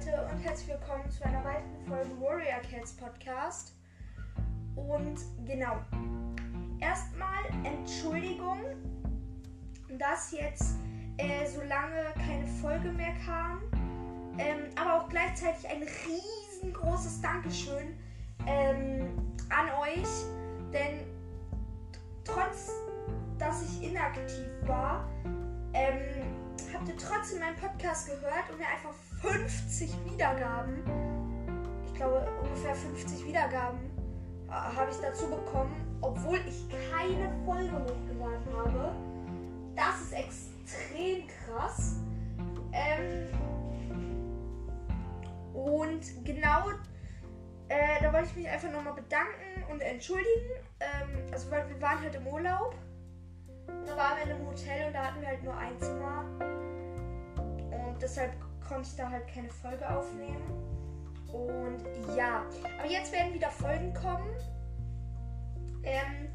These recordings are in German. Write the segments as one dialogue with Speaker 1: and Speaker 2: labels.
Speaker 1: Leute und herzlich willkommen zu einer weiteren Folge Warrior Cats Podcast. Und genau, erstmal Entschuldigung, dass jetzt äh, so lange keine Folge mehr kam. Ähm, aber auch gleichzeitig ein riesengroßes Dankeschön ähm, an euch, denn trotz dass ich inaktiv war, ähm, habt ihr trotzdem meinen Podcast gehört und mir einfach 50 Wiedergaben, ich glaube ungefähr 50 Wiedergaben, äh, habe ich dazu bekommen, obwohl ich keine Folge hochgeladen habe. Das ist extrem krass. Ähm, und genau äh, da wollte ich mich einfach nochmal bedanken und entschuldigen. Ähm, also weil wir waren halt im Urlaub. Da waren wir in einem Hotel und da hatten wir halt nur ein Zimmer. Und deshalb konnte ich da halt keine Folge aufnehmen. Und ja, aber jetzt werden wieder Folgen kommen. Ähm,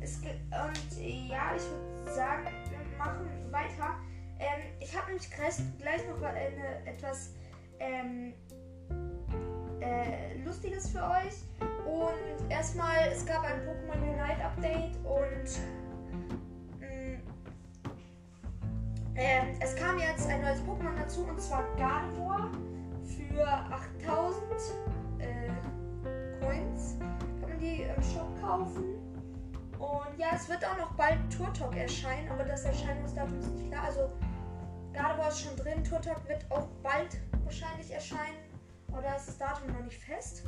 Speaker 1: es, und ja, ich würde sagen, wir machen weiter. Ähm, ich habe nämlich gleich, noch eine, etwas ähm, äh, Lustiges für euch. Und erstmal, es gab ein Pokémon Unite Update zwar Gardevoir für 8000 äh, Coins. Kann man die im Shop kaufen. Und ja, es wird auch noch bald Turtok erscheinen, aber das Erscheinungsdatum ist nicht klar. Also Gardevoir ist schon drin, Turtok wird auch bald wahrscheinlich erscheinen. Oder ist das Datum noch nicht fest?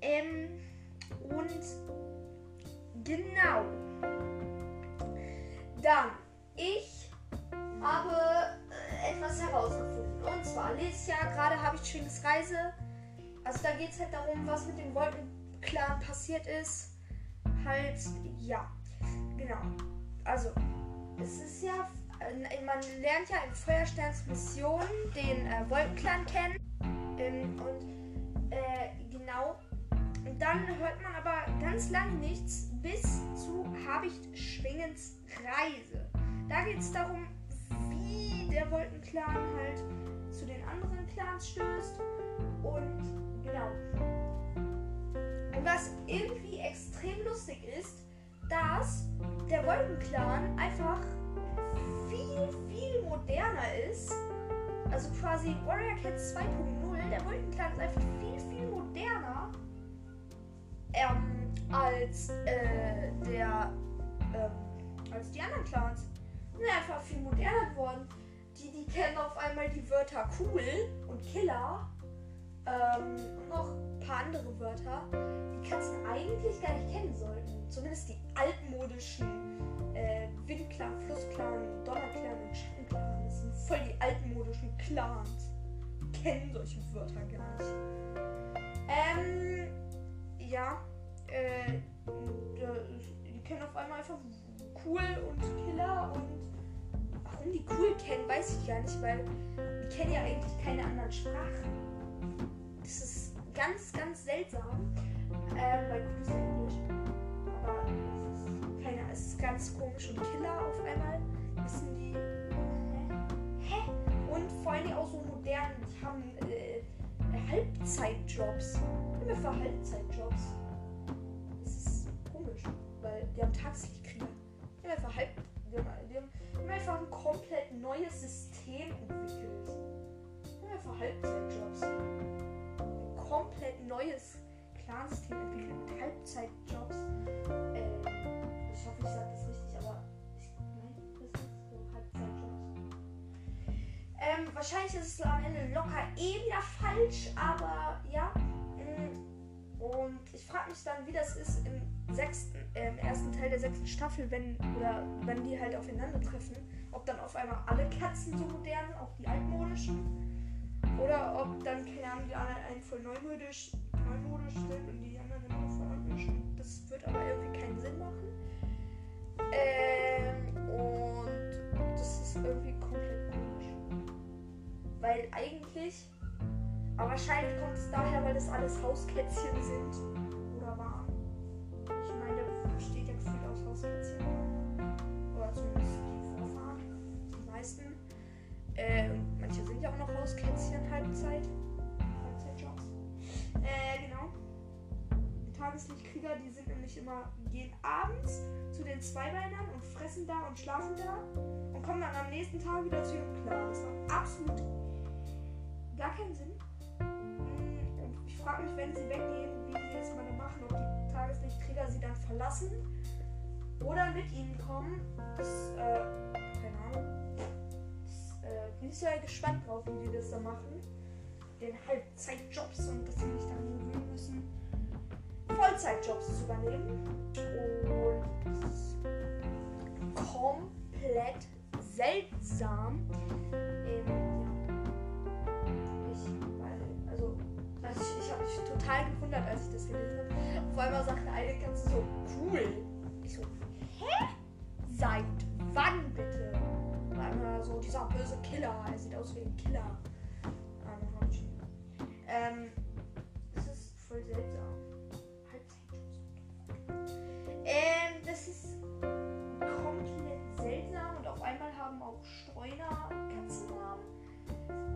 Speaker 1: Ähm, und genau. Dann, ich habe etwas herausgefunden. Und zwar lese ja gerade habe ich Schwings Reise. Also da geht es halt darum, was mit dem Wolkenclan passiert ist. Halt, ja. Genau. Also, es ist ja. Äh, man lernt ja in Feuersterns Mission den äh, Wolkenclan kennen. Ähm, und äh, genau. Und dann hört man aber ganz lange nichts bis zu Habicht Schwingens Reise. Da geht es darum, wie der Wolkenclan halt zu den anderen Clans stößt. Und genau. Und was irgendwie extrem lustig ist, dass der Wolkenclan einfach viel, viel moderner ist. Also quasi Warrior Cats 2.0. Der Wolkenclan ist einfach viel, viel moderner ähm, als äh, der ähm, als die anderen Clans sind einfach viel moderner geworden. Die, die kennen auf einmal die Wörter cool und Killer. Ähm, und noch ein paar andere Wörter, die Katzen eigentlich gar nicht kennen sollten. Zumindest die altmodischen äh, Windclan, Flussklan, Donnerclan und Schattenclan. Das sind voll die altmodischen Clans. Die kennen solche Wörter gar nicht. Ähm, ja, äh, die kennen auf einmal einfach cool und Killer und warum die cool kennen, weiß ich gar nicht, weil die kennen ja eigentlich keine anderen Sprachen. Das ist ganz, ganz seltsam. Ähm, weil cool ist Englisch. Aber es ist, keine, es ist ganz komisch und Killer auf einmal wissen die. Hä? Hä? Und vor allem auch so modern, die haben äh, Halbzeitjobs. Immer für Halbzeitjobs. Das ist komisch, weil die haben Tagslichtkrieger. Neues System entwickelt. Einfach Halbzeitjobs. Ein komplett neues Clansystem entwickelt mit Halbzeitjobs. Ähm, ich hoffe, ich sage das richtig, aber ich meine, das ist so Halbzeitjobs. Ähm, wahrscheinlich ist es am Ende locker eh wieder falsch, aber ja. Mm, und ich frage mich dann, wie das ist im sechsten, äh, im ersten Teil der sechsten Staffel, wenn oder wenn die halt aufeinandertreffen, ob dann auf einmal alle Katzen so modern, auch die altmodischen, oder ob dann, keine Ahnung, die anderen einen voll neumodisch, neumodisch sind und die anderen immer voll altmodisch. Das wird aber irgendwie keinen Sinn machen. Ähm, und das ist irgendwie komplett komisch. Weil eigentlich, aber wahrscheinlich kommt es daher, weil das alles Hauskätzchen sind Hauskätzchen halt. Vollzeit. Vollzeitjobs. Äh, genau. Tageslichtkrieger, die sind nämlich immer, gehen abends zu den Zweibeinern und fressen da und schlafen da und kommen dann am nächsten Tag wieder zu ihrem Clan. Das macht absolut gar keinen Sinn. Mm, Und ich frage mich, wenn sie weggehen, wie sie das mal machen, ob die Tageslichtkrieger sie dann verlassen oder mit ihnen kommen. Das, äh, bin sehr gespannt drauf, wie die das da machen. Den Halbzeitjobs und dass sie nicht daran gewöhnen müssen, Vollzeitjobs zu übernehmen. Und komplett seltsam. Ähm, ja. Ich, also, also ich, ich habe mich total gewundert, als ich das gelesen habe. Auf einmal sagte eine Katze so, cool. Ich so, hä? Seit wann bitte? So, dieser böse Killer, er sieht aus wie ein Killer. Ich- Ähm, das ist voll seltsam. Ähm, das ist komplett seltsam und auf einmal haben auch Streuner Katzennamen.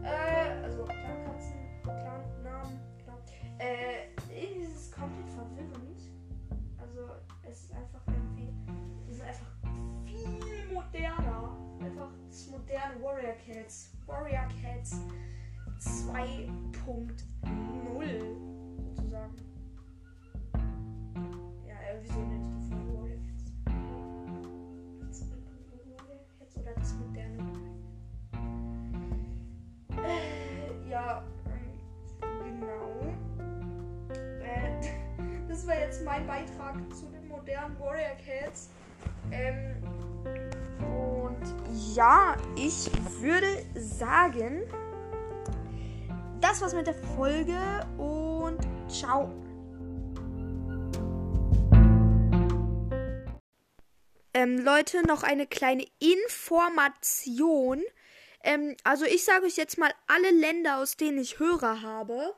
Speaker 1: Äh, also Clankatzen, Clan-Namen, genau. Äh, irgendwie ist es komplett verwirrend. Also es ist einfach irgendwie, die sind einfach viel moderner. Cats. Warrior Cats 2.0 sozusagen. Ja, irgendwie so nenne ich mal Warrior Cats. 2.0 Warrior Cats oder das moderne äh, ja, genau. Äh, das war jetzt mein Beitrag zu den modernen Warrior Cats. Ähm, ja, ich würde sagen, das war's mit der Folge und ciao. Ähm, Leute, noch eine kleine Information. Ähm, also ich sage euch jetzt mal alle Länder, aus denen ich Hörer habe.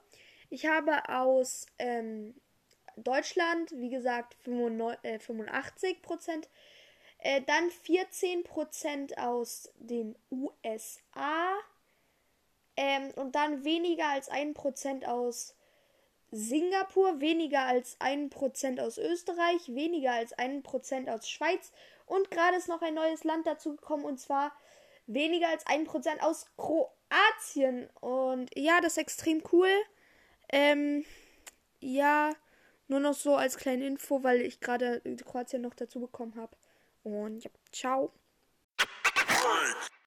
Speaker 1: Ich habe aus ähm, Deutschland, wie gesagt, 85, äh, 85 Prozent. Dann 14 Prozent aus den USA. Ähm, und dann weniger als 1 Prozent aus Singapur, weniger als 1 Prozent aus Österreich, weniger als 1 Prozent aus Schweiz. Und gerade ist noch ein neues Land dazugekommen und zwar weniger als 1% aus Kroatien. Und ja, das ist extrem cool. Ähm, ja, nur noch so als kleine Info, weil ich gerade Kroatien noch dazu bekommen habe. Und ja, ciao.